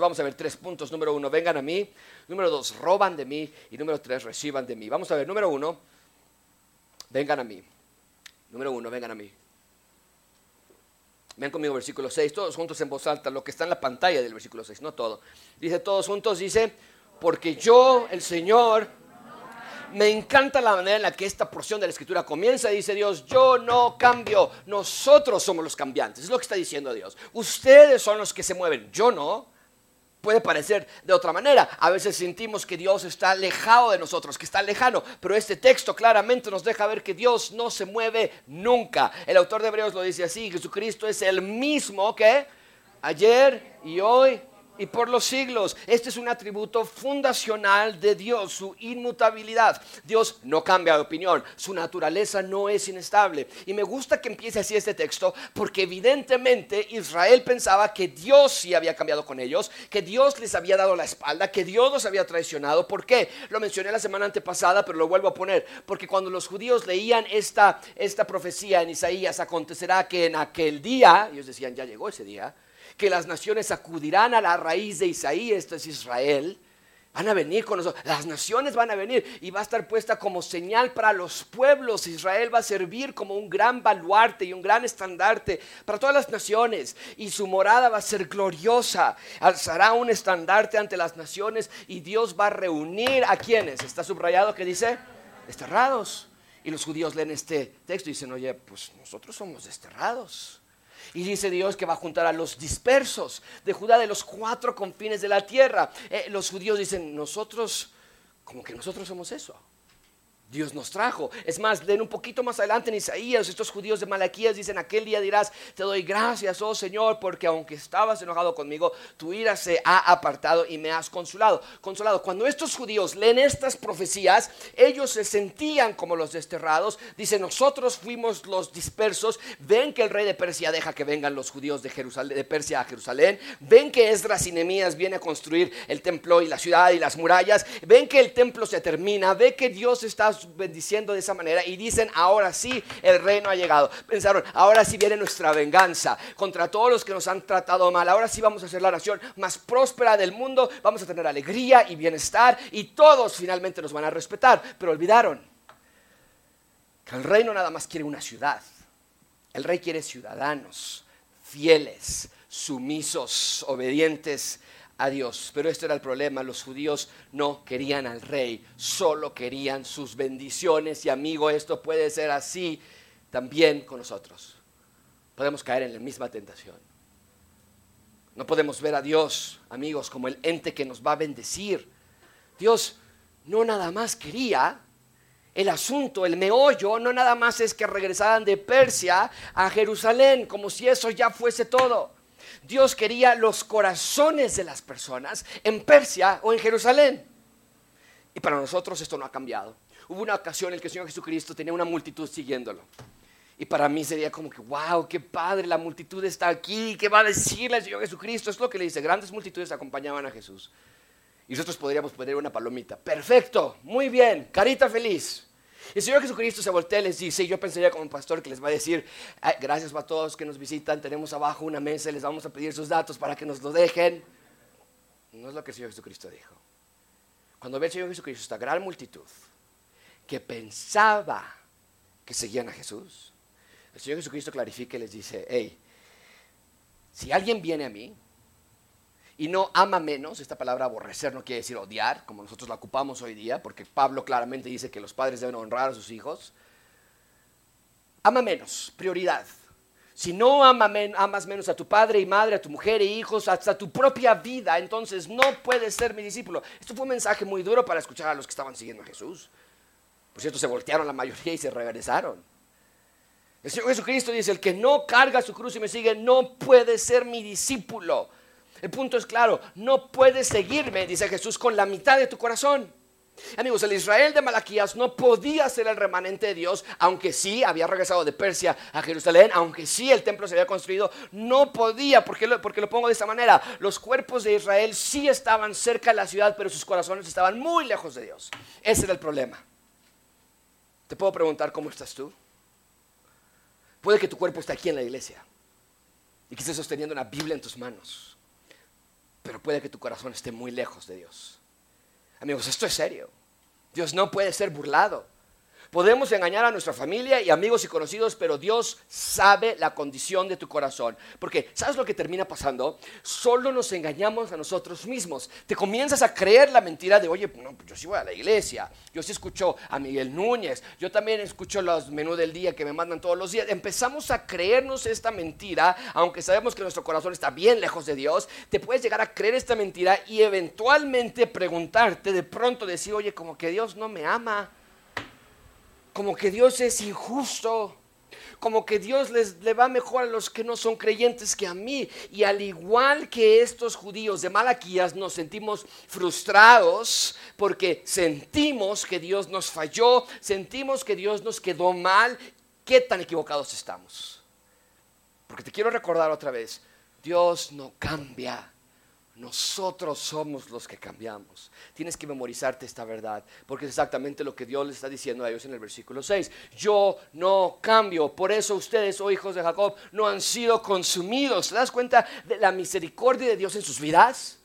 Vamos a ver tres puntos. Número uno, vengan a mí. Número dos, roban de mí. Y número tres, reciban de mí. Vamos a ver, número uno, vengan a mí. Número uno, vengan a mí. Ven conmigo versículo 6, todos juntos en voz alta, lo que está en la pantalla del versículo 6, no todo. Dice todos juntos, dice, porque yo, el Señor, me encanta la manera en la que esta porción de la escritura comienza. Dice Dios, yo no cambio, nosotros somos los cambiantes. Es lo que está diciendo Dios. Ustedes son los que se mueven, yo no puede parecer de otra manera. A veces sentimos que Dios está alejado de nosotros, que está lejano, pero este texto claramente nos deja ver que Dios no se mueve nunca. El autor de Hebreos lo dice así, Jesucristo es el mismo que ayer y hoy y por los siglos. Este es un atributo fundacional de Dios, su inmutabilidad. Dios no cambia de opinión, su naturaleza no es inestable. Y me gusta que empiece así este texto porque evidentemente Israel pensaba que Dios sí había cambiado con ellos, que Dios les había dado la espalda, que Dios los había traicionado. ¿Por qué? Lo mencioné la semana antepasada, pero lo vuelvo a poner. Porque cuando los judíos leían esta, esta profecía en Isaías, acontecerá que en aquel día, ellos decían, ya llegó ese día, que las naciones acudirán a la raíz de Isaías, esto es Israel. Van a venir con nosotros, las naciones van a venir y va a estar puesta como señal para los pueblos. Israel va a servir como un gran baluarte y un gran estandarte para todas las naciones y su morada va a ser gloriosa. Alzará un estandarte ante las naciones y Dios va a reunir a quienes. Está subrayado que dice, desterrados. Y los judíos leen este texto y dicen, oye, pues nosotros somos desterrados. Y dice Dios que va a juntar a los dispersos de Judá de los cuatro confines de la tierra. Eh, los judíos dicen, nosotros, como que nosotros somos eso. Dios nos trajo. Es más, leen un poquito más adelante en Isaías, estos judíos de Malaquías dicen, aquel día dirás, te doy gracias, oh Señor, porque aunque estabas enojado conmigo, tu ira se ha apartado y me has consolado. Consolado. Cuando estos judíos leen estas profecías, ellos se sentían como los desterrados. Dice, nosotros fuimos los dispersos. Ven que el rey de Persia deja que vengan los judíos de, Jerusalén, Persia a Jerusalén. Ven que Esdras y Nehemías viene a construir el templo y la ciudad y las murallas. Ven que el templo se termina. Ve que Dios está bendiciendo de esa manera y dicen, ahora sí, el reino ha llegado. Pensaron, ahora sí viene nuestra venganza contra todos los que nos han tratado mal. Ahora sí vamos a ser la nación más próspera del mundo, vamos a tener alegría y bienestar y todos finalmente nos van a respetar. Pero olvidaron que el reino nada más quiere una ciudad. El rey quiere ciudadanos fieles, sumisos, obedientes a Dios. Pero este era el problema, los judíos no querían al rey, solo querían sus bendiciones y amigo, esto puede ser así también con nosotros. Podemos caer en la misma tentación. No podemos ver a Dios, amigos, como el ente que nos va a bendecir. Dios no nada más quería el asunto, el meollo, no nada más es que regresaran de Persia a Jerusalén, como si eso ya fuese todo. Dios quería los corazones de las personas en Persia o en Jerusalén. Y para nosotros esto no ha cambiado. Hubo una ocasión en que el Señor Jesucristo tenía una multitud siguiéndolo. Y para mí sería como que, wow, qué padre, la multitud está aquí, ¿qué va a decirle el Señor Jesucristo? Es lo que le dice, grandes multitudes acompañaban a Jesús. Y nosotros podríamos poner una palomita. Perfecto, muy bien, carita feliz. El Señor Jesucristo se voltea y les dice, yo pensaría como un pastor que les va a decir, gracias a todos que nos visitan, tenemos abajo una mesa, les vamos a pedir sus datos para que nos lo dejen. No es lo que el Señor Jesucristo dijo. Cuando ve el Señor Jesucristo esta gran multitud que pensaba que seguían a Jesús, el Señor Jesucristo clarifica y les dice, hey, si alguien viene a mí y no ama menos, esta palabra aborrecer no quiere decir odiar, como nosotros la ocupamos hoy día, porque Pablo claramente dice que los padres deben honrar a sus hijos. Ama menos, prioridad. Si no amas menos a tu padre y madre, a tu mujer e hijos, hasta tu propia vida, entonces no puedes ser mi discípulo. Esto fue un mensaje muy duro para escuchar a los que estaban siguiendo a Jesús. Por cierto, se voltearon la mayoría y se regresaron. El Señor Jesucristo dice, el que no carga su cruz y me sigue no puede ser mi discípulo. El punto es claro, no puedes seguirme, dice Jesús, con la mitad de tu corazón. Amigos, el Israel de Malaquías no podía ser el remanente de Dios, aunque sí había regresado de Persia a Jerusalén, aunque sí el templo se había construido, no podía, porque lo, porque lo pongo de esta manera, los cuerpos de Israel sí estaban cerca de la ciudad, pero sus corazones estaban muy lejos de Dios. Ese era el problema. Te puedo preguntar cómo estás tú. Puede que tu cuerpo esté aquí en la iglesia y que estés sosteniendo una Biblia en tus manos pero puede que tu corazón esté muy lejos de Dios. Amigos, esto es serio. Dios no puede ser burlado. Podemos engañar a nuestra familia y amigos y conocidos, pero Dios sabe la condición de tu corazón. Porque, ¿sabes lo que termina pasando? Solo nos engañamos a nosotros mismos. Te comienzas a creer la mentira de, oye, no, pues yo sí voy a la iglesia, yo sí escucho a Miguel Núñez, yo también escucho los menús del día que me mandan todos los días. Empezamos a creernos esta mentira, aunque sabemos que nuestro corazón está bien lejos de Dios. Te puedes llegar a creer esta mentira y eventualmente preguntarte, de pronto decir, oye, como que Dios no me ama como que Dios es injusto, como que Dios les, le va mejor a los que no son creyentes que a mí. Y al igual que estos judíos de Malaquías, nos sentimos frustrados porque sentimos que Dios nos falló, sentimos que Dios nos quedó mal. ¿Qué tan equivocados estamos? Porque te quiero recordar otra vez, Dios no cambia. Nosotros somos los que cambiamos. Tienes que memorizarte esta verdad, porque es exactamente lo que Dios le está diciendo a ellos en el versículo 6. Yo no cambio, por eso ustedes, oh hijos de Jacob, no han sido consumidos. ¿Te das cuenta de la misericordia de Dios en sus vidas?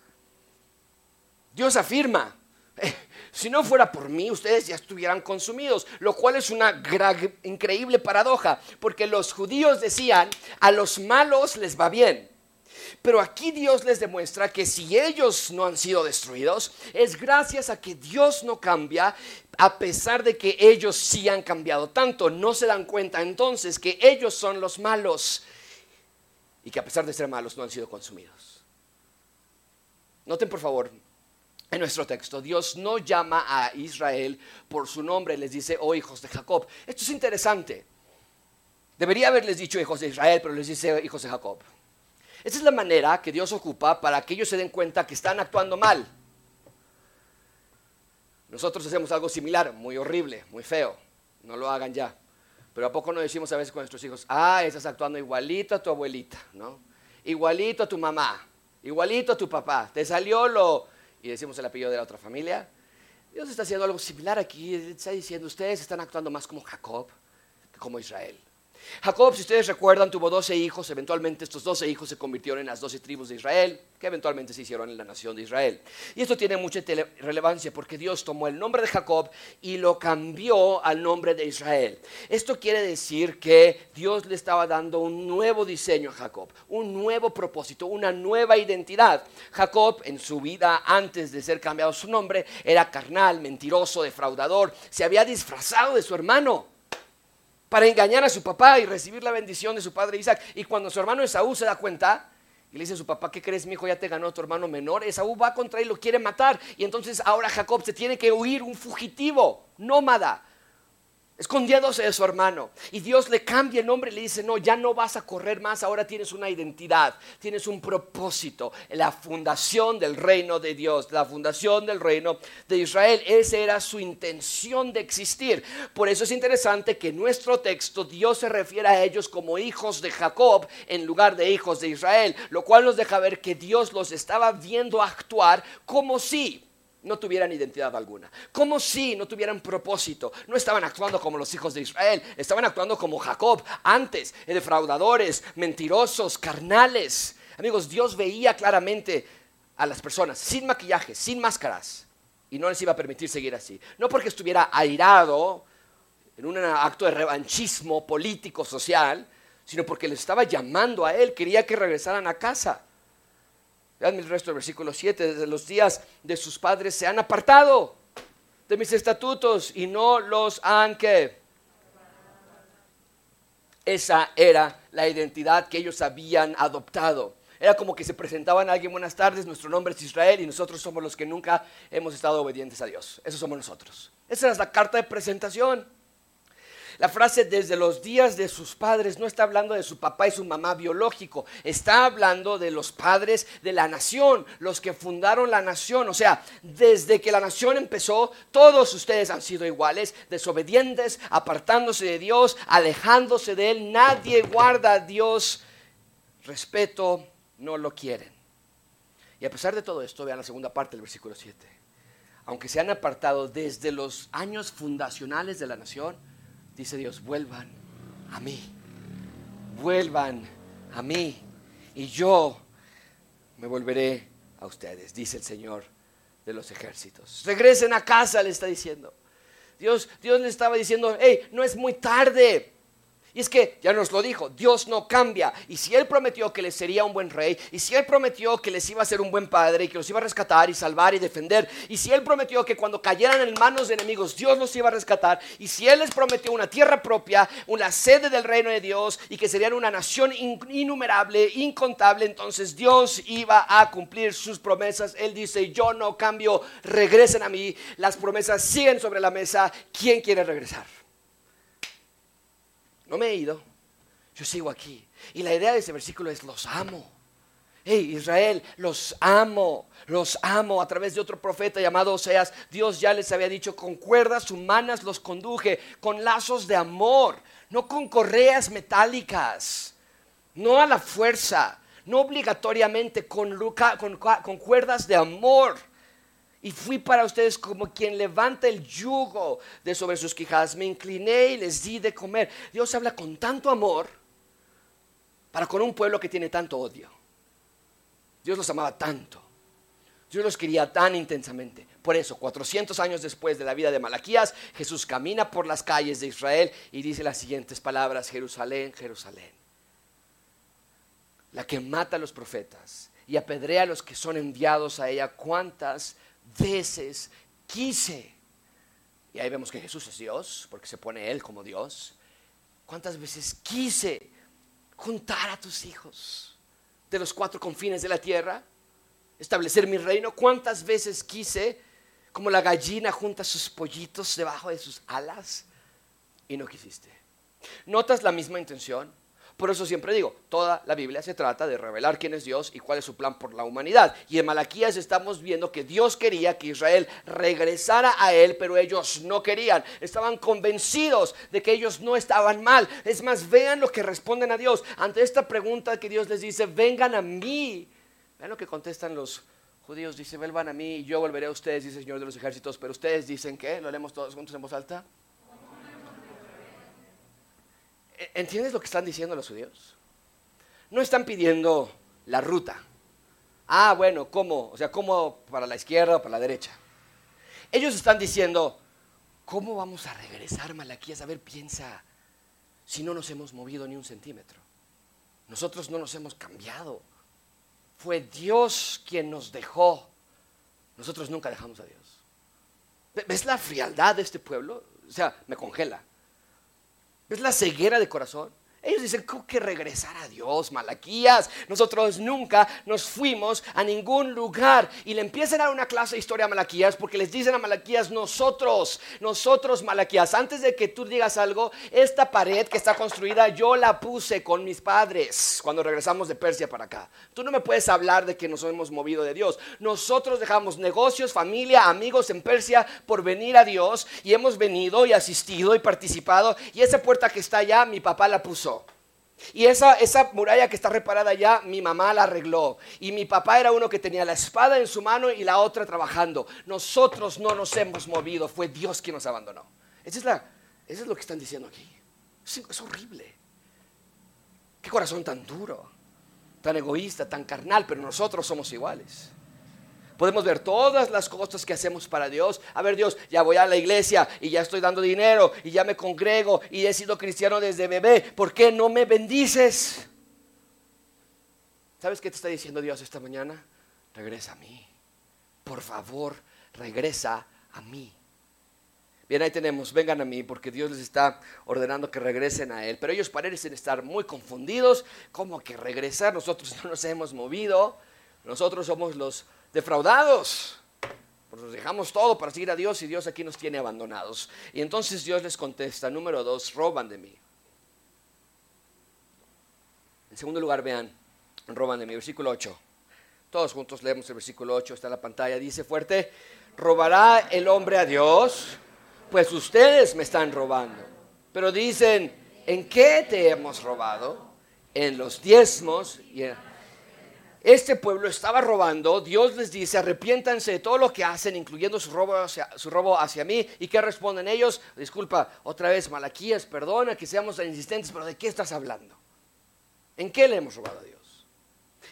Dios afirma, eh, si no fuera por mí, ustedes ya estuvieran consumidos, lo cual es una increíble paradoja, porque los judíos decían, a los malos les va bien pero aquí Dios les demuestra que si ellos no han sido destruidos, es gracias a que Dios no cambia, a pesar de que ellos sí han cambiado tanto. No se dan cuenta entonces que ellos son los malos y que a pesar de ser malos no han sido consumidos. Noten por favor, en nuestro texto, Dios no llama a Israel por su nombre, les dice, oh hijos de Jacob. Esto es interesante. Debería haberles dicho hijos de Israel, pero les dice hijos de Jacob. Esa es la manera que Dios ocupa para que ellos se den cuenta que están actuando mal. Nosotros hacemos algo similar, muy horrible, muy feo. No lo hagan ya. Pero ¿a poco no decimos a veces con nuestros hijos, ah, estás actuando igualito a tu abuelita, ¿no? Igualito a tu mamá, igualito a tu papá. Te salió lo... Y decimos el apellido de la otra familia. Dios está haciendo algo similar aquí. Está diciendo, ustedes están actuando más como Jacob que como Israel. Jacob, si ustedes recuerdan, tuvo 12 hijos. Eventualmente estos 12 hijos se convirtieron en las 12 tribus de Israel, que eventualmente se hicieron en la nación de Israel. Y esto tiene mucha relevancia porque Dios tomó el nombre de Jacob y lo cambió al nombre de Israel. Esto quiere decir que Dios le estaba dando un nuevo diseño a Jacob, un nuevo propósito, una nueva identidad. Jacob en su vida antes de ser cambiado su nombre era carnal, mentiroso, defraudador, se había disfrazado de su hermano para engañar a su papá y recibir la bendición de su padre Isaac. Y cuando su hermano Esaú se da cuenta y le dice a su papá, ¿qué crees, mi hijo? Ya te ganó tu hermano menor. Esaú va contra él y lo quiere matar. Y entonces ahora Jacob se tiene que huir, un fugitivo, nómada escondiéndose de su hermano. Y Dios le cambia el nombre y le dice, no, ya no vas a correr más, ahora tienes una identidad, tienes un propósito, la fundación del reino de Dios, la fundación del reino de Israel. Esa era su intención de existir. Por eso es interesante que en nuestro texto Dios se refiere a ellos como hijos de Jacob en lugar de hijos de Israel, lo cual nos deja ver que Dios los estaba viendo actuar como si no tuvieran identidad alguna. Como si no tuvieran propósito. No estaban actuando como los hijos de Israel, estaban actuando como Jacob antes, defraudadores, mentirosos, carnales. Amigos, Dios veía claramente a las personas sin maquillaje, sin máscaras, y no les iba a permitir seguir así. No porque estuviera airado en un acto de revanchismo político, social, sino porque les estaba llamando a él, quería que regresaran a casa. Vean el resto del versículo 7. Desde los días de sus padres se han apartado de mis estatutos y no los han que. Esa era la identidad que ellos habían adoptado. Era como que se presentaban a alguien, buenas tardes, nuestro nombre es Israel y nosotros somos los que nunca hemos estado obedientes a Dios. Esos somos nosotros. Esa es la carta de presentación. La frase desde los días de sus padres no está hablando de su papá y su mamá biológico, está hablando de los padres de la nación, los que fundaron la nación. O sea, desde que la nación empezó, todos ustedes han sido iguales, desobedientes, apartándose de Dios, alejándose de Él. Nadie guarda a Dios. Respeto, no lo quieren. Y a pesar de todo esto, vean la segunda parte del versículo 7. Aunque se han apartado desde los años fundacionales de la nación, dice Dios, vuelvan a mí, vuelvan a mí y yo me volveré a ustedes, dice el Señor de los ejércitos. Regresen a casa, le está diciendo. Dios, Dios le estaba diciendo, hey, no es muy tarde. Y es que, ya nos lo dijo, Dios no cambia. Y si Él prometió que les sería un buen rey, y si Él prometió que les iba a ser un buen padre, y que los iba a rescatar y salvar y defender, y si Él prometió que cuando cayeran en manos de enemigos, Dios los iba a rescatar, y si Él les prometió una tierra propia, una sede del reino de Dios, y que serían una nación innumerable, incontable, entonces Dios iba a cumplir sus promesas. Él dice, yo no cambio, regresen a mí, las promesas siguen sobre la mesa, ¿quién quiere regresar? No me he ido. Yo sigo aquí. Y la idea de ese versículo es, los amo. Hey, Israel, los amo, los amo. A través de otro profeta llamado Oseas, Dios ya les había dicho, con cuerdas humanas los conduje, con lazos de amor, no con correas metálicas, no a la fuerza, no obligatoriamente, con, con, con cuerdas de amor. Y fui para ustedes como quien levanta el yugo de sobre sus quijadas. Me incliné y les di de comer. Dios habla con tanto amor para con un pueblo que tiene tanto odio. Dios los amaba tanto. Dios los quería tan intensamente. Por eso, 400 años después de la vida de Malaquías, Jesús camina por las calles de Israel y dice las siguientes palabras, Jerusalén, Jerusalén, la que mata a los profetas y apedrea a los que son enviados a ella, cuántas veces quise. Y ahí vemos que Jesús es Dios, porque se pone Él como Dios. ¿Cuántas veces quise juntar a tus hijos de los cuatro confines de la tierra? Establecer mi reino. ¿Cuántas veces quise, como la gallina junta sus pollitos debajo de sus alas? Y no quisiste. ¿Notas la misma intención? Por eso siempre digo, toda la Biblia se trata de revelar quién es Dios y cuál es su plan por la humanidad. Y en Malaquías estamos viendo que Dios quería que Israel regresara a Él, pero ellos no querían. Estaban convencidos de que ellos no estaban mal. Es más, vean lo que responden a Dios. Ante esta pregunta que Dios les dice, vengan a mí. Vean lo que contestan los judíos. Dice, vuelvan a mí y yo volveré a ustedes, dice el Señor de los ejércitos. Pero ustedes dicen que, lo leemos todos juntos en voz alta. ¿Entiendes lo que están diciendo los judíos? No están pidiendo la ruta. Ah, bueno, ¿cómo? O sea, ¿cómo para la izquierda o para la derecha? Ellos están diciendo, ¿cómo vamos a regresar, Malaquías? A ver, piensa, si no nos hemos movido ni un centímetro. Nosotros no nos hemos cambiado. Fue Dios quien nos dejó. Nosotros nunca dejamos a Dios. ¿Ves la frialdad de este pueblo? O sea, me congela. ¿Ves la ceguera de corazón? Ellos dicen, ¿cómo que regresar a Dios, Malaquías? Nosotros nunca nos fuimos a ningún lugar. Y le empiezan a dar una clase de historia a Malaquías porque les dicen a Malaquías, nosotros, nosotros, Malaquías, antes de que tú digas algo, esta pared que está construida yo la puse con mis padres cuando regresamos de Persia para acá. Tú no me puedes hablar de que nos hemos movido de Dios. Nosotros dejamos negocios, familia, amigos en Persia por venir a Dios y hemos venido y asistido y participado. Y esa puerta que está allá, mi papá la puso. Y esa, esa muralla que está reparada ya, mi mamá la arregló. Y mi papá era uno que tenía la espada en su mano y la otra trabajando. Nosotros no nos hemos movido, fue Dios quien nos abandonó. Esa es, la, eso es lo que están diciendo aquí. es horrible. Qué corazón tan duro, tan egoísta, tan carnal, pero nosotros somos iguales. Podemos ver todas las cosas que hacemos para Dios. A ver, Dios, ya voy a la iglesia y ya estoy dando dinero y ya me congrego y he sido cristiano desde bebé. ¿Por qué no me bendices? ¿Sabes qué te está diciendo Dios esta mañana? Regresa a mí. Por favor, regresa a mí. Bien, ahí tenemos, vengan a mí, porque Dios les está ordenando que regresen a Él. Pero ellos parecen estar muy confundidos, como que regresar, nosotros no nos hemos movido, nosotros somos los defraudados. Pues nos dejamos todo para seguir a Dios y Dios aquí nos tiene abandonados. Y entonces Dios les contesta, número dos, roban de mí. En segundo lugar, vean, roban de mí, versículo 8. Todos juntos leemos el versículo 8, está en la pantalla, dice fuerte, robará el hombre a Dios, pues ustedes me están robando. Pero dicen, ¿en qué te hemos robado? En los diezmos y en este pueblo estaba robando, Dios les dice, arrepiéntanse de todo lo que hacen, incluyendo su robo hacia, mí. ¿Y qué responden ellos? Disculpa, otra vez, Malaquías, perdona que seamos insistentes, pero ¿de qué estás hablando? ¿En qué le hemos robado a Dios?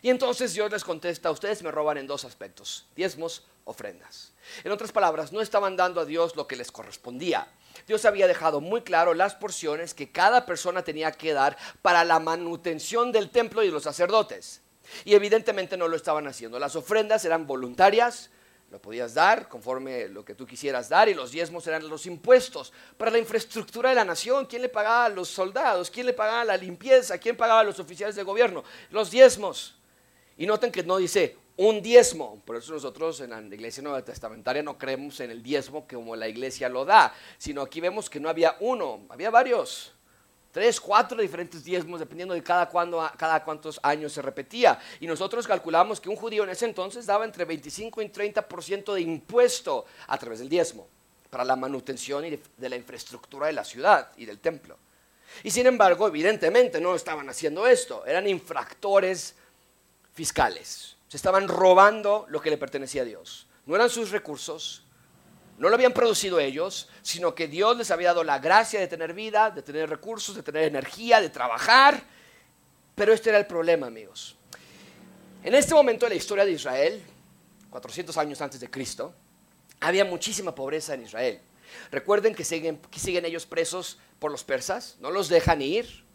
Y entonces Dios les contesta, ustedes me roban en dos aspectos, diezmos, ofrendas. En otras palabras, no estaban dando a Dios lo que les correspondía. Dios había dejado muy claro las porciones que cada persona tenía que dar para la manutención del templo y los sacerdotes. Y evidentemente no lo estaban haciendo. Las ofrendas eran voluntarias, lo podías dar conforme lo que tú quisieras dar y los diezmos eran los impuestos para la infraestructura de la nación. ¿Quién le pagaba a los soldados? ¿Quién le pagaba la limpieza? ¿Quién pagaba a los oficiales de gobierno? Los diezmos. Y noten que no dice un diezmo. Por eso nosotros en la iglesia nueva testamentaria no creemos en el diezmo como la iglesia lo da, sino aquí vemos que no había uno, había varios. Tres, cuatro diferentes diezmos, dependiendo de cada, cuándo, cada cuántos años se repetía. Y nosotros calculamos que un judío en ese entonces daba entre 25 y 30% de impuesto a través del diezmo para la manutención de la infraestructura de la ciudad y del templo. Y sin embargo, evidentemente no estaban haciendo esto, eran infractores fiscales. Se estaban robando lo que le pertenecía a Dios. No eran sus recursos, no lo habían producido ellos, sino que Dios les había dado la gracia de tener vida, de tener recursos, de tener energía, de trabajar. Pero este era el problema, amigos. En este momento de la historia de Israel, 400 años antes de Cristo, había muchísima pobreza en Israel. Recuerden que siguen, ellos presos por los persas, no los dejan ir,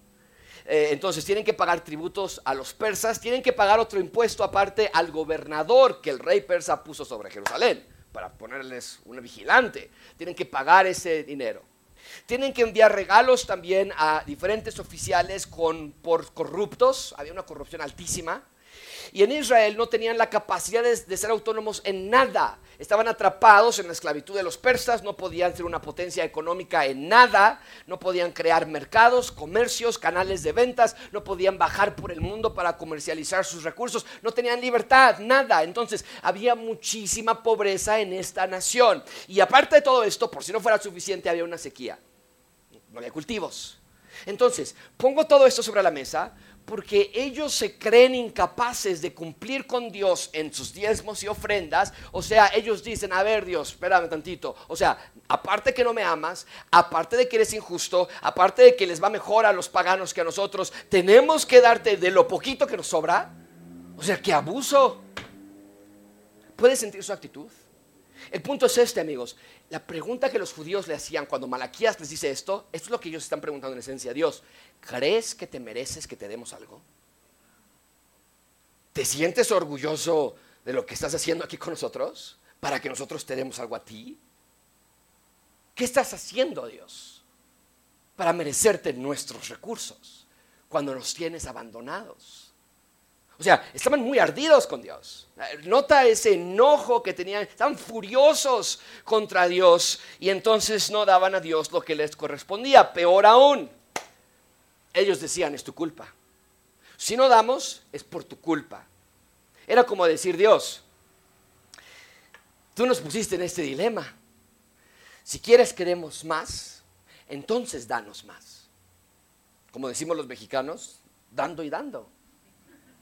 eh, entonces tienen que pagar tributos a los persas, tienen que pagar otro impuesto aparte al gobernador que el rey persa puso sobre Jerusalén para ponerles un vigilante. Tienen que pagar ese dinero. Tienen que enviar regalos también a diferentes oficiales con, por corruptos. Había una corrupción altísima. Y en Israel no tenían la capacidad de, ser autónomos en nada. Estaban atrapados en la esclavitud de los persas, no podían ser una potencia económica en nada, no podían crear mercados, comercios, canales de ventas, no podían bajar por el mundo para comercializar sus recursos, no tenían libertad, nada. Entonces había muchísima pobreza en esta nación. Y aparte de todo esto, por si no fuera suficiente, había una sequía. No había cultivos. Entonces, pongo todo esto sobre la mesa porque ellos se creen incapaces de cumplir con Dios en sus diezmos y ofrendas. O sea, ellos dicen, a ver Dios, espérame tantito. O sea, aparte que no me amas, aparte de que eres injusto, aparte de que les va mejor a los paganos que a nosotros, tenemos que darte de lo poquito que nos sobra. O sea, qué abuso. ¿Puedes sentir su actitud? El punto es este, amigos. La pregunta que los judíos le hacían cuando Malaquías les dice esto, esto es lo que ellos están preguntando en esencia a Dios. ¿Crees que te mereces que te demos algo? ¿Te sientes orgulloso de lo que estás haciendo aquí con nosotros para que nosotros te demos algo a ti? ¿Qué estás haciendo, Dios, para merecerte nuestros recursos cuando nos tienes abandonados? O sea, estaban muy ardidos con Dios. Nota ese enojo que tenían, estaban furiosos contra Dios y entonces no daban a Dios lo que les correspondía. Peor aún, ellos decían, es tu culpa. Si no damos, es por tu culpa. Era como decir, Dios, tú nos pusiste en este dilema. Si quieres queremos más, entonces danos más. Como decimos los mexicanos, dando y dando.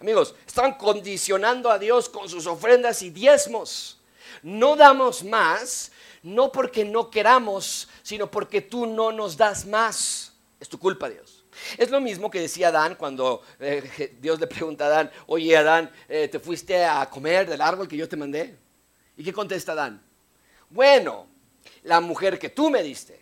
Amigos, estaban condicionando a Dios con sus ofrendas y diezmos. No damos más, no porque no queramos, sino porque tú no nos das más. Es tu culpa, Dios. Es lo mismo que decía Adán cuando eh, Dios le pregunta a Adán, oye Adán, eh, ¿te fuiste a comer del árbol que yo te mandé? ¿Y qué contesta Adán? Bueno, la mujer que tú me diste,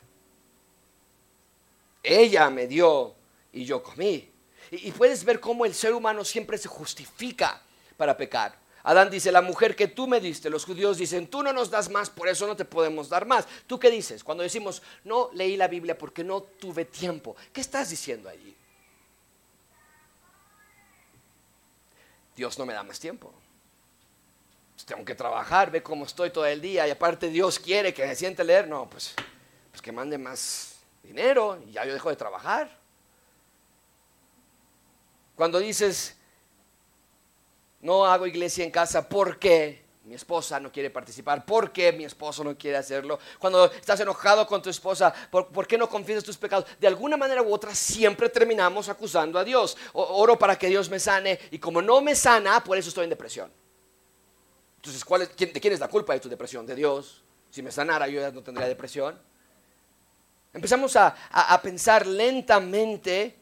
ella me dio y yo comí. Y, puedes ver cómo el ser humano siempre se justifica para pecar. Adán dice, la mujer que tú me diste, los judíos dicen, tú no nos das más, por eso no te podemos dar más. ¿Tú qué dices? Cuando decimos, no leí la Biblia porque no tuve tiempo, ¿qué estás diciendo allí? Dios no me da más tiempo. Pues tengo que trabajar, ve cómo estoy todo el día y aparte Dios quiere que me siente leer, no, pues, pues que mande más dinero y ya yo dejo de trabajar. Cuando dices, no hago iglesia en casa porque mi esposa no quiere participar, porque mi esposo no quiere hacerlo. Cuando estás enojado con tu esposa, ¿por, qué no confiesas tus pecados? De alguna manera u otra siempre terminamos acusando a Dios. oro para que Dios me sane y como no me sana, por eso estoy en depresión. Entonces, ¿cuál ¿de quién es la culpa de tu depresión? ¿De Dios? Si me sanara yo ya no tendría depresión. Empezamos a pensar lentamente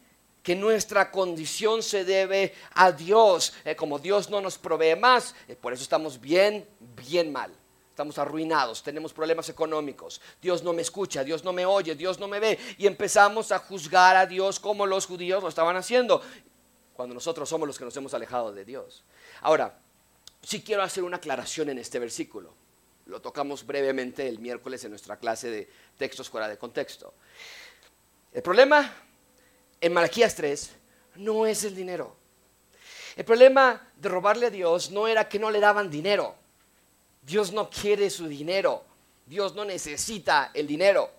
que nuestra condición se debe a Dios. Eh, como Dios no nos provee más, eh, por eso estamos bien, bien mal. Estamos arruinados, tenemos problemas económicos. Dios no me escucha, Dios no me oye, Dios no me ve. Y empezamos a juzgar a Dios como los judíos lo estaban haciendo, cuando nosotros somos los que nos hemos alejado de Dios. Ahora, sí quiero hacer una aclaración en este versículo. Lo tocamos brevemente el miércoles en nuestra clase de textos fuera de contexto. El problema en Malaquías 3 no es el dinero. El problema de robarle a Dios no era que no le daban dinero. Dios no quiere su dinero. Dios no necesita el dinero.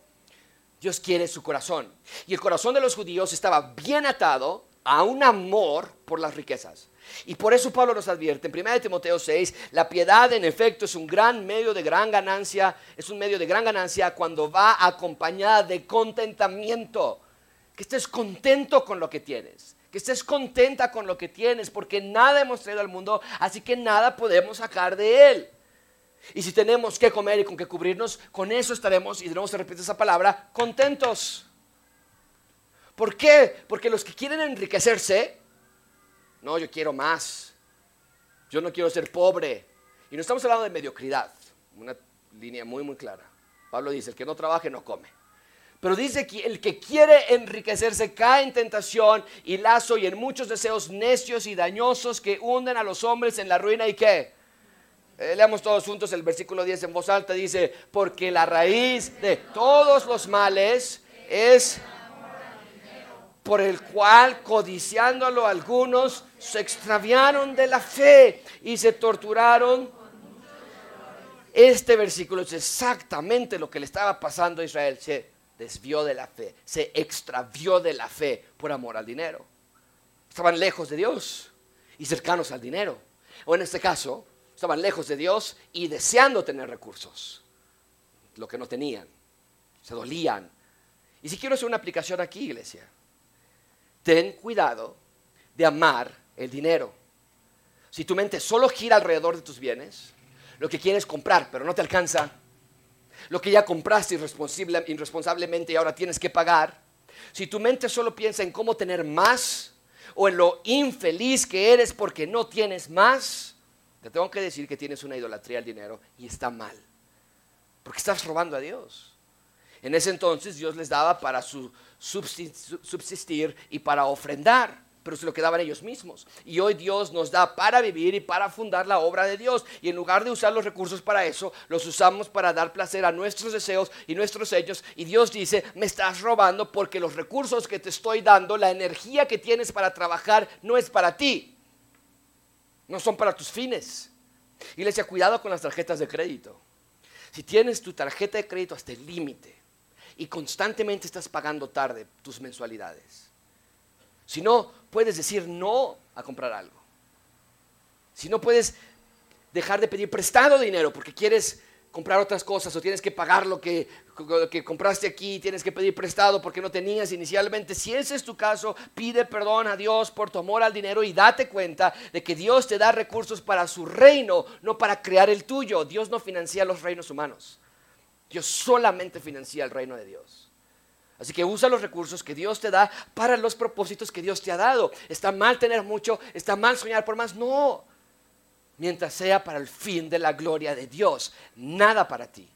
Dios quiere su corazón. Y el corazón de los judíos estaba bien atado a un amor por las riquezas. Y por eso Pablo nos advierte en 1 Timoteo 6, la piedad en efecto es un gran medio de gran ganancia, es un medio de gran ganancia cuando va acompañada de contentamiento que estés contento con lo que tienes, que estés contenta con lo que tienes, porque nada hemos traído al mundo, así que nada podemos sacar de él. Y si tenemos que comer y con que cubrirnos, con eso estaremos, y de nuevo se repite esa palabra, contentos. ¿Por qué? Porque los que quieren enriquecerse, no, yo quiero más, yo no quiero ser pobre. Y no estamos hablando de mediocridad, una línea muy, muy clara. Pablo dice, el que no trabaje no come. Pero dice que el que quiere enriquecerse cae en tentación y lazo y en muchos deseos necios y dañosos que hunden a los hombres en la ruina y qué. Eh, leamos todos juntos el versículo 10 en voz alta. Dice, porque la raíz de todos los males es por el cual, codiciándolo algunos, se extraviaron de la fe y se torturaron. Este versículo es exactamente lo que le estaba pasando a Israel desvió de la fe, se extravió de la fe por amor al dinero. Estaban lejos de Dios y cercanos al dinero. O en este caso, estaban lejos de Dios y deseando tener recursos, lo que no tenían. Se dolían. Y si quiero hacer una aplicación aquí, iglesia, ten cuidado de amar el dinero. Si tu mente solo gira alrededor de tus bienes, lo que quieres comprar, pero no te alcanza, lo que ya compraste irresponsablemente y ahora tienes que pagar, si tu mente solo piensa en cómo tener más o en lo infeliz que eres porque no tienes más, te tengo que decir que tienes una idolatría al dinero y está mal, porque estás robando a Dios. En ese entonces Dios les daba para su subsistir y para ofrendar pero se lo quedaban ellos mismos. Y hoy Dios nos da para vivir y para fundar la obra de Dios. Y en lugar de usar los recursos para eso, los usamos para dar placer a nuestros deseos y nuestros hechos. Y Dios dice, me estás robando porque los recursos que te estoy dando, la energía que tienes para trabajar, no es para ti. No son para tus fines. Iglesia, cuidado con las tarjetas de crédito. Si tienes tu tarjeta de crédito hasta el límite y constantemente estás pagando tarde tus mensualidades, si no, puedes decir no a comprar algo. Si no puedes dejar de pedir prestado dinero porque quieres comprar otras cosas o tienes que pagar lo que, que compraste aquí, tienes que pedir prestado porque no tenías inicialmente. Si ese es tu caso, pide perdón a Dios por tu amor al dinero y date cuenta de que Dios te da recursos para su reino, no para crear el tuyo. Dios no financia los reinos humanos. Dios solamente financia el reino de Dios. Así que usa los recursos que Dios te da para los propósitos que Dios te ha dado. Está mal tener mucho, está mal soñar por más. No, mientras sea para el fin de la gloria de Dios, nada para ti.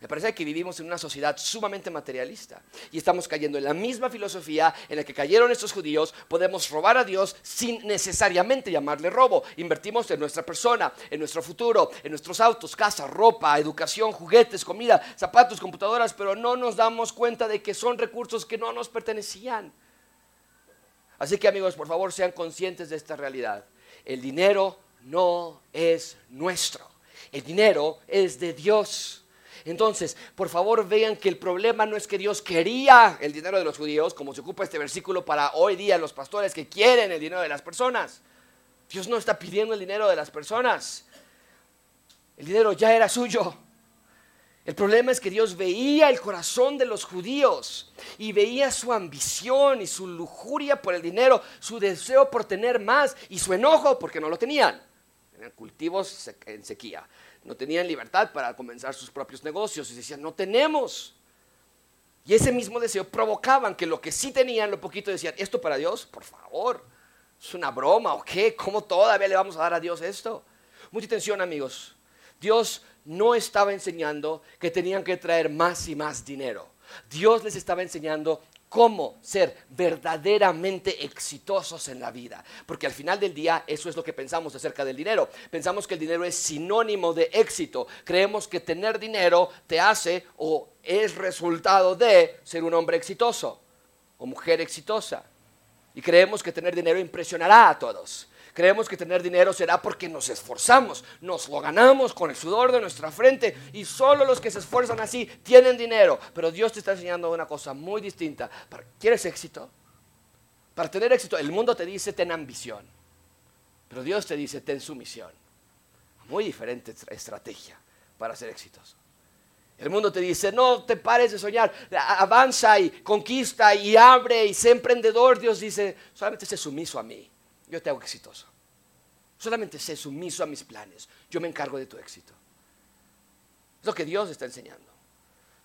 Me parece que vivimos en una sociedad sumamente materialista y estamos cayendo en la misma filosofía en la que cayeron estos judíos. Podemos robar a Dios sin necesariamente llamarle robo. Invertimos en nuestra persona, en nuestro futuro, en nuestros autos, casa, ropa, educación, juguetes, comida, zapatos, computadoras, pero no nos damos cuenta de que son recursos que no nos pertenecían. Así que amigos, por favor, sean conscientes de esta realidad. El dinero no es nuestro. El dinero es de Dios. Entonces, por favor vean que el problema no es que Dios quería el dinero de los judíos, como se ocupa este versículo para hoy día los pastores que quieren el dinero de las personas. Dios no está pidiendo el dinero de las personas. El dinero ya era suyo. El problema es que Dios veía el corazón de los judíos y veía su ambición y su lujuria por el dinero, su deseo por tener más y su enojo porque no lo tenían. Tenían cultivos en sequía no tenían libertad para comenzar sus propios negocios y decían, no tenemos. Y ese mismo deseo provocaban que lo que sí tenían, lo poquito decían, ¿esto para Dios? Por favor, ¿es una broma o qué? ¿Cómo todavía le vamos a dar a Dios esto? Mucha atención amigos. Dios no estaba enseñando que tenían que traer más y más dinero. Dios les estaba enseñando cómo ser verdaderamente exitosos en la vida. Porque al final del día eso es lo que pensamos acerca del dinero. Pensamos que el dinero es sinónimo de éxito. Creemos que tener dinero te hace o es resultado de ser un hombre exitoso o mujer exitosa. Y creemos que tener dinero impresionará a todos. Creemos que tener dinero será porque nos esforzamos, nos lo ganamos con el sudor de nuestra frente y solo los que se esfuerzan así tienen dinero. Pero Dios te está enseñando una cosa muy distinta. ¿Quieres éxito? Para tener éxito, el mundo te dice ten ambición, pero Dios te dice ten sumisión. Muy diferente estrategia para ser exitoso. El mundo te dice, no te pares de soñar, avanza y conquista y abre y sé emprendedor. Dios dice, solamente sé sumiso a mí yo te hago exitoso. Solamente sé sumiso a mis planes. Yo me encargo de tu éxito. Es lo que Dios está enseñando.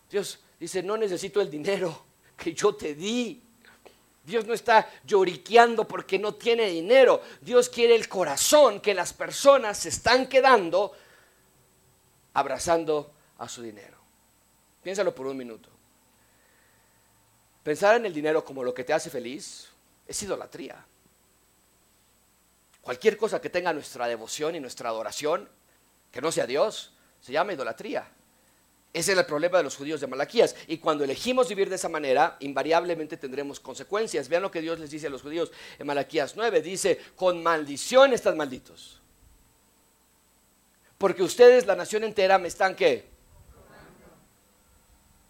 Dios dice, no necesito el dinero que yo te di. Dios no está lloriqueando porque no tiene dinero. Dios quiere el corazón que las personas se están quedando abrazando a su dinero. Piénsalo por un minuto. Pensar en el dinero como lo que te hace feliz es idolatría. Cualquier cosa que tenga nuestra devoción y nuestra adoración, que no sea Dios, se llama idolatría. Ese es el problema de los judíos de Malaquías. Y cuando elegimos vivir de esa manera, invariablemente tendremos consecuencias. Vean lo que Dios les dice a los judíos en Malaquías 9. Dice, con maldición están malditos. Porque ustedes, la nación entera, me están qué?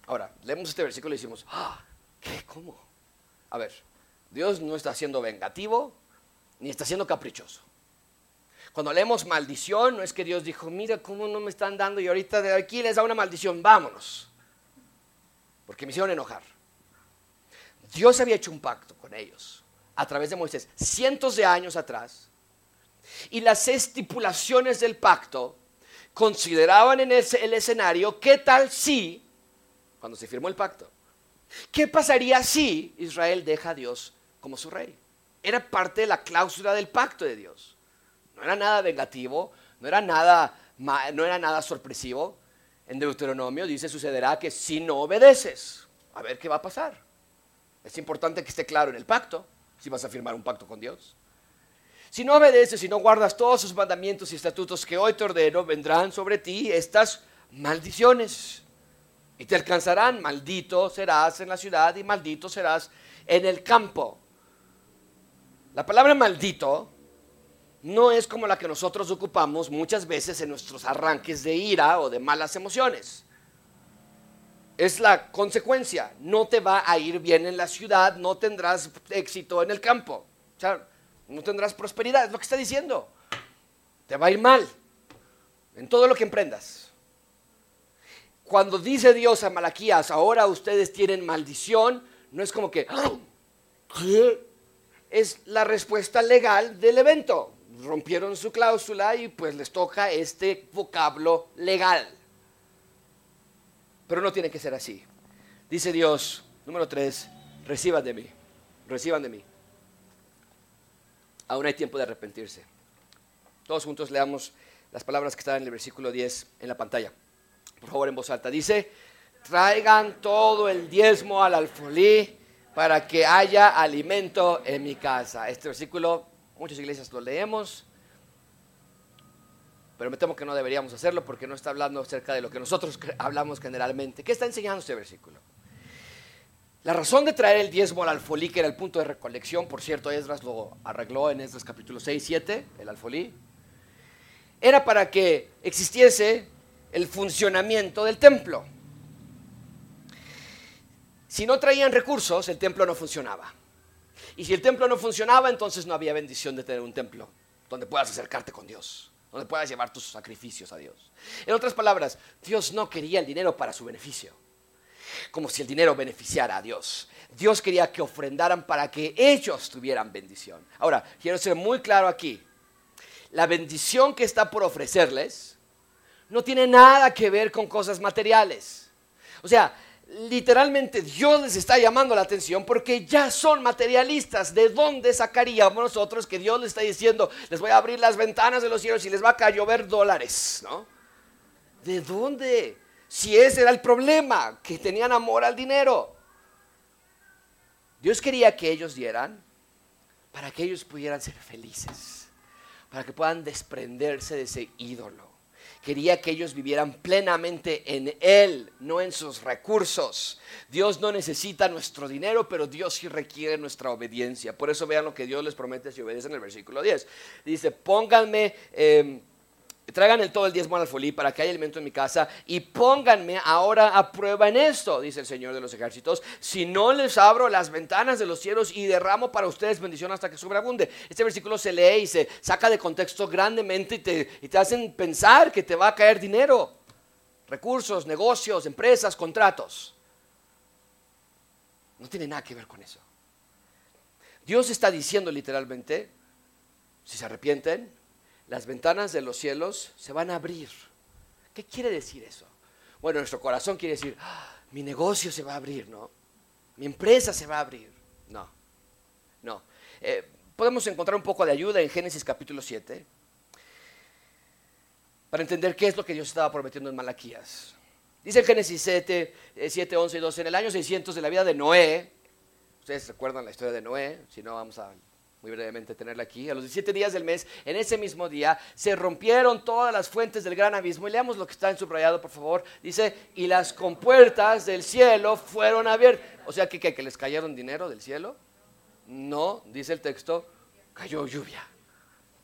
Ahora, leemos este versículo y decimos, ah, ¿qué? ¿Cómo? A ver, Dios no está siendo vengativo, ni está siendo caprichoso. Cuando leemos maldición, no es que Dios dijo, mira cómo no me están dando y ahorita de aquí les da una maldición, vámonos. Porque me hicieron enojar. Dios había hecho un pacto con ellos a través de Moisés cientos de años atrás. Y las estipulaciones del pacto consideraban en el escenario qué tal si, cuando se firmó el pacto, qué pasaría si Israel deja a Dios como su rey era parte de la cláusula del pacto de Dios. No era nada vengativo, no era nada, no era nada sorpresivo. En Deuteronomio dice, sucederá que si no obedeces, a ver qué va a pasar. Es importante que esté claro en el pacto, si vas a firmar un pacto con Dios. Si no obedeces, si no guardas todos sus mandamientos y estatutos que hoy te ordeno, vendrán sobre ti estas maldiciones. Y te alcanzarán, maldito serás en la ciudad y maldito serás en el campo. La palabra maldito no es como la que nosotros ocupamos muchas veces en nuestros arranques de ira o de malas emociones. Es la consecuencia. No te va a ir bien en la ciudad, no tendrás éxito en el campo. No tendrás prosperidad, es lo que está diciendo. Te va a ir mal en todo lo que emprendas. Cuando dice Dios a Malaquías, ahora ustedes tienen maldición, no es como que. Es la respuesta legal del evento. Rompieron su cláusula y pues les toca este vocablo legal. Pero no tiene que ser así. Dice Dios, número tres, reciban de mí, reciban de mí. Aún hay tiempo de arrepentirse. Todos juntos leamos las palabras que están en el versículo 10 en la pantalla. Por favor, en voz alta. Dice, traigan todo el diezmo al alfolí para que haya alimento en mi casa. Este versículo, muchas iglesias lo leemos, pero me temo que no deberíamos hacerlo porque no está hablando acerca de lo que nosotros hablamos generalmente. ¿Qué está enseñando este versículo? La razón de traer el diezmo al alfolí, que era el punto de recolección, por cierto, Esdras lo arregló en Esdras capítulo 6 y 7, el alfolí, era para que existiese el funcionamiento del templo. Si no traían recursos, el templo no funcionaba. Y si el templo no funcionaba, entonces no había bendición de tener un templo donde puedas acercarte con Dios, donde puedas llevar tus sacrificios a Dios. En otras palabras, Dios no quería el dinero para su beneficio, como si el dinero beneficiara a Dios. Dios quería que ofrendaran para que ellos tuvieran bendición. Ahora, quiero ser muy claro aquí. La bendición que está por ofrecerles no tiene nada que ver con cosas materiales. O sea, literalmente Dios les está llamando la atención porque ya son materialistas. ¿De dónde sacaríamos nosotros que Dios les está diciendo, les voy a abrir las ventanas de los cielos y les va a llover dólares? ¿no? ¿De dónde? Si ese era el problema, que tenían amor al dinero. Dios quería que ellos dieran para que ellos pudieran ser felices, para que puedan desprenderse de ese ídolo quería que ellos vivieran plenamente en Él, no en sus recursos. Dios no necesita nuestro dinero, pero Dios sí requiere nuestra obediencia. Por eso vean lo que Dios les promete si obedecen en el versículo 10. Dice, pónganme... Em, Traigan el todo el diezmo al folí para que haya alimento en mi casa y pónganme ahora a prueba en esto, dice el Señor de los ejércitos, si no les abro las ventanas de los cielos y derramo para ustedes bendición hasta que sobreabunde. Este versículo se lee y se saca de contexto grandemente y te, y te hacen pensar que te va a caer dinero, recursos, negocios, empresas, contratos. No tiene nada que ver con eso. Dios está diciendo literalmente, si se arrepienten, las ventanas de los cielos se van a abrir. ¿Qué quiere decir eso? Bueno, nuestro corazón quiere decir, ah, mi negocio se va a abrir, ¿no? Mi empresa se va a abrir. No, no. Eh, podemos encontrar un poco de ayuda en Génesis capítulo 7 para entender qué es lo que Dios estaba prometiendo en Malaquías. Dice en Génesis 7, 7, 11 y 12, en el año 600 de la vida de Noé, ustedes recuerdan la historia de Noé, si no vamos a muy brevemente tenerla aquí, a los 17 días del mes, en ese mismo día, se rompieron todas las fuentes del gran abismo. Y leamos lo que está en subrayado, por favor. Dice, y las compuertas del cielo fueron abiertas. O sea, que, que les cayeron dinero del cielo. No, dice el texto, cayó lluvia.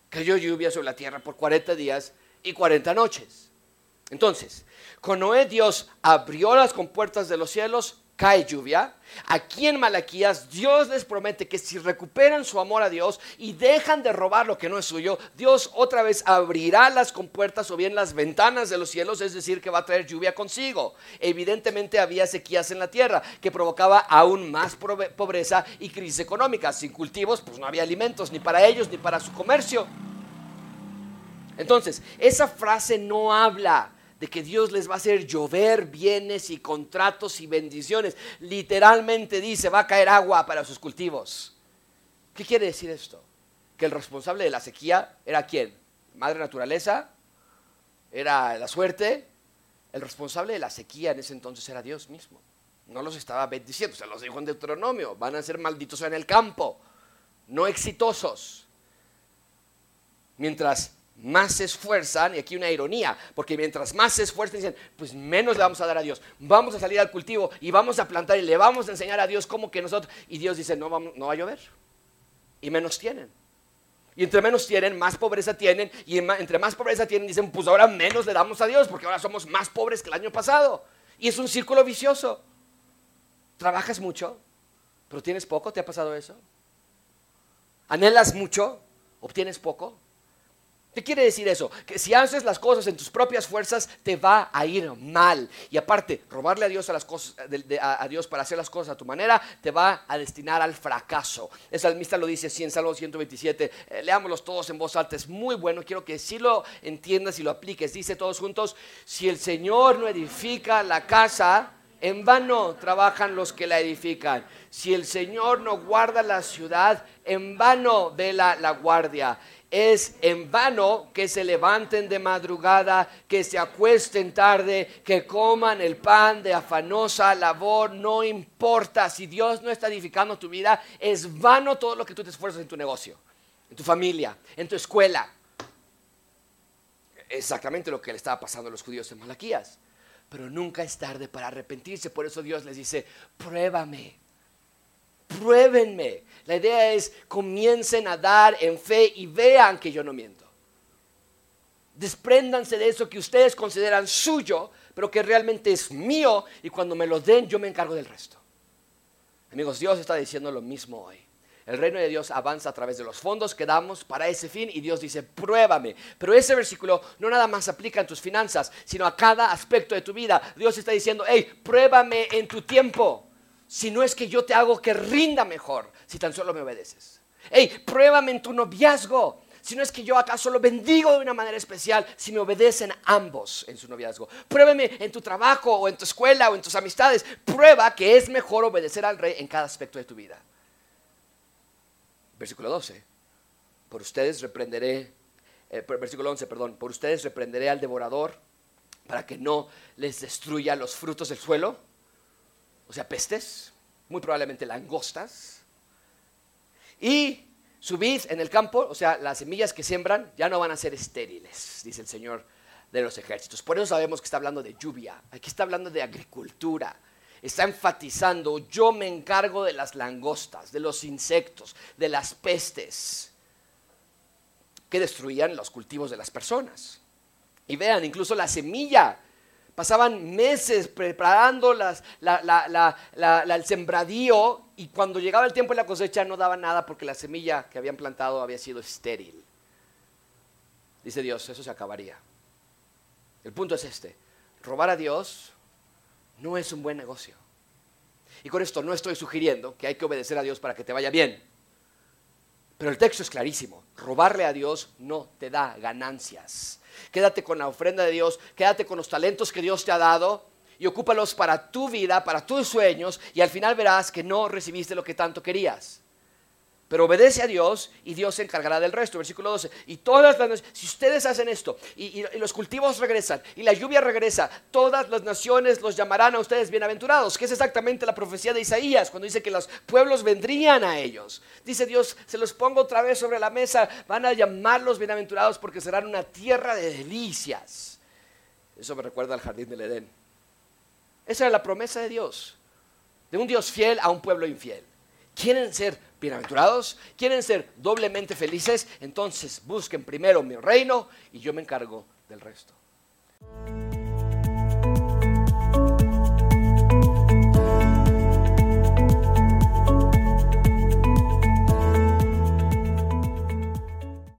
Cayó lluvia sobre la tierra por 40 días y 40 noches. Entonces, con Noé Dios abrió las compuertas de los cielos cae lluvia. Aquí en Malaquías Dios les promete que si recuperan su amor a Dios y dejan de robar lo que no es suyo, Dios otra vez abrirá las compuertas o bien las ventanas de los cielos, es decir, que va a traer lluvia consigo. Evidentemente había sequías en la tierra que provocaba aún más pobreza y crisis económica. Sin cultivos, pues no había alimentos ni para ellos ni para su comercio. Entonces, esa frase no habla de que Dios les va a hacer llover bienes y contratos y bendiciones. Literalmente dice, va a caer agua para sus cultivos. ¿Qué quiere decir esto? Que el responsable de la sequía era quién? Madre naturaleza, era la suerte. El responsable de la sequía en ese entonces era Dios mismo. No los estaba bendiciendo, se los dijo en Deuteronomio, van a ser malditos en el campo, no exitosos. Mientras más se esfuerzan, y aquí una ironía, porque mientras más se esfuerzan, dicen, pues menos le vamos a dar a Dios. Vamos a salir al cultivo y vamos a plantar y le vamos a enseñar a Dios cómo que nosotros. Y Dios dice, no, vamos, no va a llover. Y menos tienen. Y entre menos tienen, más pobreza tienen. Y entre más pobreza tienen, dicen, pues ahora menos le damos a Dios, porque ahora somos más pobres que el año pasado. Y es un círculo vicioso. Trabajas mucho, pero tienes poco, ¿te ha pasado eso? Anhelas mucho, obtienes poco. ¿Qué quiere decir eso? Que si haces las cosas en tus propias fuerzas, te va a ir mal. Y aparte, robarle a Dios, a las cosas, a, Dios para hacer las cosas a tu manera, te va a destinar al fracaso. El salmista lo dice así en Salmo 127. Eh, leámoslos todos en voz alta. Es muy bueno. Quiero que si lo entiendas y lo apliques. Dice todos juntos, si el Señor no edifica la casa, en vano trabajan los que la edifican. Si el Señor no guarda la ciudad, en vano vela la guardia es en vano que se levanten de madrugada, que se acuesten tarde, que coman el pan de afanosa labor, no importa si Dios no está edificando tu vida, es vano todo lo que tú te esfuerzas en tu negocio, en tu familia, en tu escuela. Exactamente lo que le estaba pasando a los judíos en Malaquías. Pero nunca es tarde para arrepentirse, por eso Dios les dice, pruébame pruébenme. La idea es comiencen a dar en fe y vean que yo no miento. Despréndanse de eso que ustedes consideran suyo, pero que realmente es mío y cuando me lo den yo me encargo del resto. Amigos, Dios está diciendo lo mismo hoy. El reino de Dios avanza a través de los fondos que damos para ese fin y Dios dice, pruébame. Pero ese versículo no nada más aplica en tus finanzas, sino a cada aspecto de tu vida. Dios está diciendo, hey, pruébame en tu tiempo si no es que yo te hago que rinda mejor si tan solo me obedeces. Hey, pruébame en tu noviazgo. si no es que yo acaso lo bendigo de una manera especial si me obedecen ambos en su noviazgo. Pruébeme en tu trabajo o en tu escuela o en tus amistades. Prueba que es mejor obedecer al rey en cada aspecto de tu vida. Versículo 12. Por ustedes reprenderé, eh, versículo 11, perdón, por ustedes reprenderé al devorador para que no les destruya los frutos del suelo, o sea, pestes, muy probablemente langostas. Y su vid en el campo, o sea, las semillas que siembran, ya no van a ser estériles, dice el Señor de los ejércitos. Por eso sabemos que está hablando de lluvia, aquí está hablando de agricultura. Está enfatizando, yo me encargo de las langostas, de los insectos, de las pestes que destruían los cultivos de las personas. Y vean, incluso la semilla Pasaban meses preparando el sembradío y cuando llegaba el tiempo de la cosecha no daba nada porque la semilla que habían plantado había sido estéril. Dice Dios, eso se acabaría. El punto es este, robar a Dios no es un buen negocio. Y con esto no estoy sugiriendo que hay que obedecer a Dios para que te vaya bien. Pero el texto es clarísimo, robarle a Dios no te da ganancias. Quédate con la ofrenda de Dios, quédate con los talentos que Dios te ha dado y ocúpalos para tu vida, para tus sueños y al final verás que no recibiste lo que tanto querías. Pero obedece a Dios y Dios se encargará del resto. Versículo 12. Y todas las si ustedes hacen esto y, los cultivos regresan y la lluvia regresa, todas las naciones los llamarán a ustedes bienaventurados, que es exactamente la profecía de Isaías cuando dice que los pueblos vendrían a ellos. Dice Dios, se los pongo otra vez sobre la mesa, van a llamarlos bienaventurados porque serán una tierra de delicias. Eso me recuerda al jardín del Edén. Esa era la promesa de Dios, de un Dios fiel a un pueblo infiel. ¿Quieren ser bienaventurados? ¿Quieren ser doblemente felices? Entonces busquen primero mi reino y yo me encargo del resto.